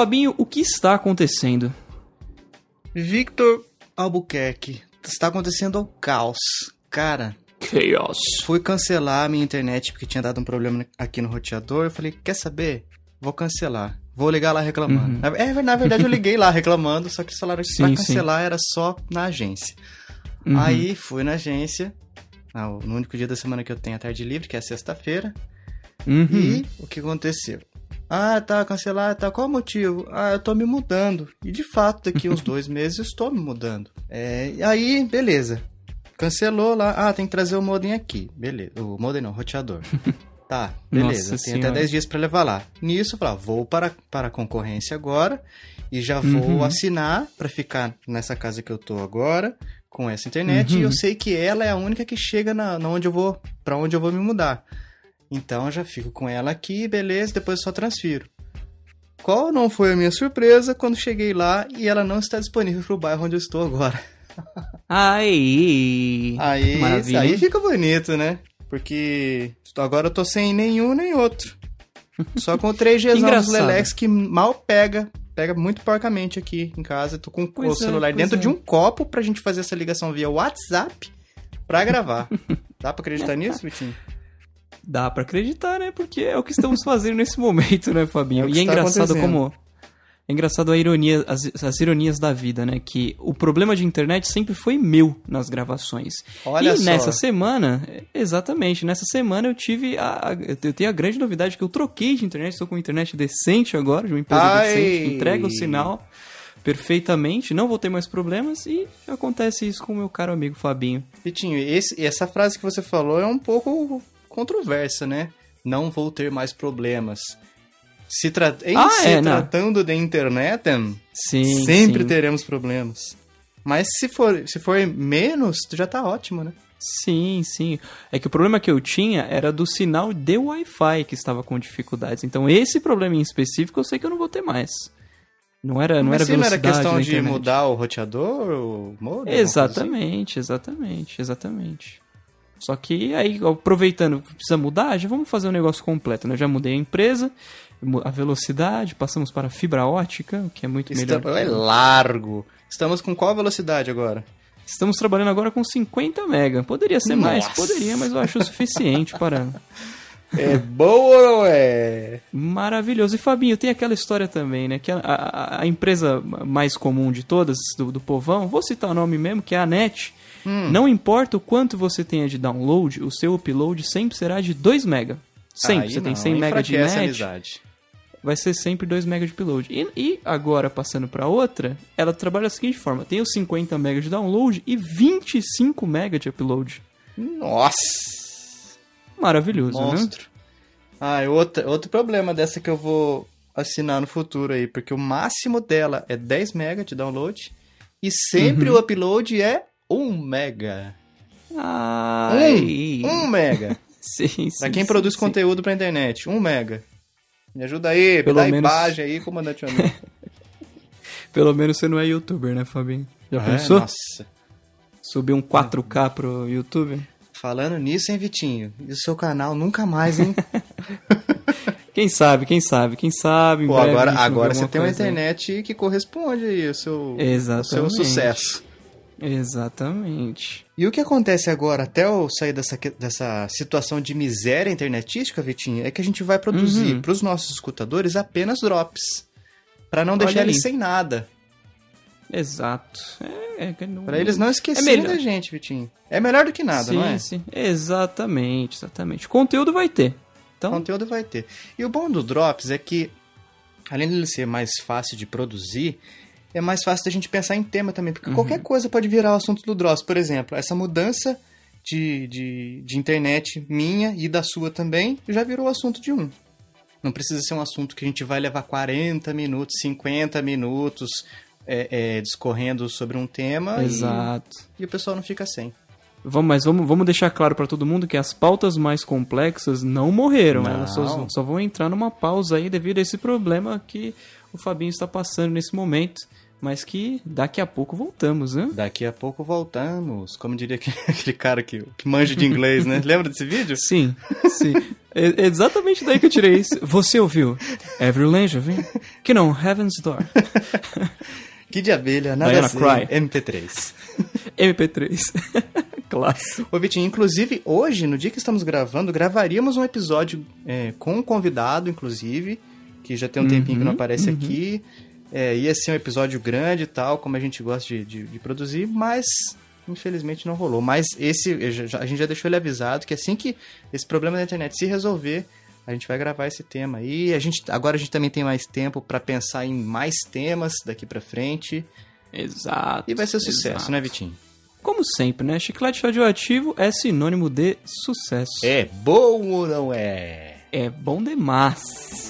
Fabinho, o que está acontecendo? Victor Albuquerque, está acontecendo o caos. Cara, Chaos. fui cancelar a minha internet porque tinha dado um problema aqui no roteador. Eu falei, quer saber? Vou cancelar. Vou ligar lá reclamando. Uhum. Na, é, na verdade, eu liguei lá reclamando, só que eles falaram que Sim, pra sim. cancelar era só na agência. Uhum. Aí fui na agência, no único dia da semana que eu tenho a tarde livre, que é sexta-feira. Uhum. E o que aconteceu? Ah, tá, cancelar, tá. Qual o motivo? Ah, eu tô me mudando. E de fato, daqui uns dois meses eu estou me mudando. É, aí, beleza. Cancelou lá. Ah, tem que trazer o modem aqui. Beleza. O modem não, o roteador. Tá, beleza. Nossa tem até Senhora. 10 dias pra levar lá. Nisso, ah, vou para, para a concorrência agora e já vou Uhum. assinar pra ficar nessa casa que eu tô agora com essa internet. Uhum. E eu sei que ela é a única que chega na, na onde eu vou, para onde eu vou me mudar. Então eu já fico com ela aqui, beleza, depois eu só transfiro. Qual não foi a minha surpresa quando cheguei lá e ela não está disponível pro bairro onde eu estou agora? Aí. Aí, Maravilha. aí fica bonito, né? Porque agora eu tô sem nenhum nem outro. Só com o 3G dos. Lelex que mal pega. Pega muito porcamente aqui em casa. Tô com Pois o é, celular dentro é. de um copo pra gente fazer essa ligação via WhatsApp pra gravar. Dá pra acreditar nisso, Vitinho? Dá pra acreditar, né? Porque é o que estamos fazendo nesse momento, né, Fabinho? É e é engraçado como. É engraçado a ironia, as, as ironias da vida, né? Que o problema de internet sempre foi meu nas gravações. Olha e só. nessa semana, exatamente, nessa semana eu tive a, a- eu tenho a grande novidade que eu troquei de internet, estou com uma internet decente agora, de uma empresa Ai. decente, que entrega o sinal perfeitamente, não vou ter mais problemas e acontece isso com o meu caro amigo Fabinho. Vitinho, esse, essa frase que você falou é um pouco controversa, né? Não vou ter mais problemas. Se tra... Em Ah, se é, tratando de internet, Sim, sempre sim. teremos problemas. Mas se for, se for menos, já tá ótimo, né? Sim, sim. É que o problema que eu tinha era do sinal de Wi-Fi que estava com dificuldades. Então esse problema em específico eu sei que eu não vou ter mais. Não era, não Mas era se não era velocidade questão de mudar o roteador, o modem? assim? Exatamente, exatamente, exatamente. Só que aí, aproveitando, precisa mudar, já vamos fazer um negócio completo, né? Já mudei a empresa, a velocidade, passamos para fibra ótica, o que é muito melhor. Estamos... que- É largo. Estamos com qual velocidade agora? Estamos trabalhando agora com 50 mega. Poderia ser mais, Nossa. poderia, mas eu acho o suficiente para É boa ou não é? Maravilhoso. E Fabinho, tem aquela história também, né? Que a, a- a empresa mais comum de todas, do, do povão, vou citar o nome mesmo, que é a NET. Hum. Não importa o quanto você tenha de download, o seu upload sempre será de 2 mega. Sempre. Aí você tem não, 100 mega de net, amizade. vai ser sempre 2 mega de upload. E, e agora, passando para outra, ela trabalha da seguinte forma. Tem os 50 mega de download e 25 mega de upload. Nossa! Maravilhoso, né? Monstro. Ah, e outra, outro problema dessa que eu vou assinar no futuro aí, porque o máximo dela é 10 MB de download e sempre Uhum. o upload é 1 mega. Ai. 1 mega. Sim, sim, Pra quem sim, produz sim. conteúdo pra internet, 1 mega. Me ajuda aí, Pelo dá menos- imagem aí, comandante amigo. Pelo menos você não é youtuber, né, Fabinho? Já É, pensou? Nossa. Subir um 4K pro YouTube? Falando nisso, hein, Vitinho? E o seu canal nunca mais, hein? Quem sabe, quem sabe, quem sabe. Pô, agora, agora você tem uma coisa aí. internet que corresponde aí ao seu, ao seu sucesso. Exatamente. E o que acontece agora, até eu sair dessa, dessa situação de miséria internetística, Vitinho, é que a gente vai produzir Uhum. para os nossos escutadores apenas drops. Pra não Olha deixar eles sem nada. Exato. É, é, que não- Pra eles não esquecerem melhor. da gente, Vitinho. É melhor do que nada, sim, não é? Sim, exatamente, exatamente. Conteúdo vai ter. Então, Conteúdo vai ter. E o bom do Drops é que, além de ele ser mais fácil de produzir, é mais fácil da gente pensar em tema também. Uhum. Porque qualquer coisa pode virar o assunto do Drops. Por exemplo, essa mudança de, de, de internet minha e da sua também já virou o assunto de um. Não precisa ser um assunto que a gente vai levar 40 minutos, 50 minutos é, é, discorrendo sobre um tema e- exato. e o pessoal não fica sem. Vamos, mas vamos, vamos deixar claro pra todo mundo que as pautas mais complexas não morreram. Não. Elas só, só vão entrar numa pausa aí devido a esse problema que o Fabinho está passando nesse momento. mas que daqui a pouco voltamos, né? Daqui a pouco voltamos. Como diria aquele, cara que, que manja de inglês, né? Lembra desse vídeo? Sim, sim. É exatamente daí que eu tirei isso. Você ouviu Every Lange, vem? Que não, Heaven's Door. que de abelha, nada Diana assim. Cry. MP3. MP3. Clássico. Ô, Vitinho, inclusive, hoje, no dia que estamos gravando, gravaríamos um episódio é, com um convidado, inclusive, que já tem um tempinho que não aparece aqui. É, ia ser um episódio grande e tal, como a gente gosta de, de, de produzir, mas infelizmente não rolou. Mas esse, já- a gente já deixou ele avisado que assim que esse problema da internet se resolver, a gente vai gravar esse tema aí. A gente, agora a gente também tem mais tempo para pensar em mais temas daqui pra frente. Exato. E vai ser sucesso, exato. né, Vitinho? Como sempre, né? Chiclete radioativo é sinônimo de sucesso. É bom ou não é? É bom demais.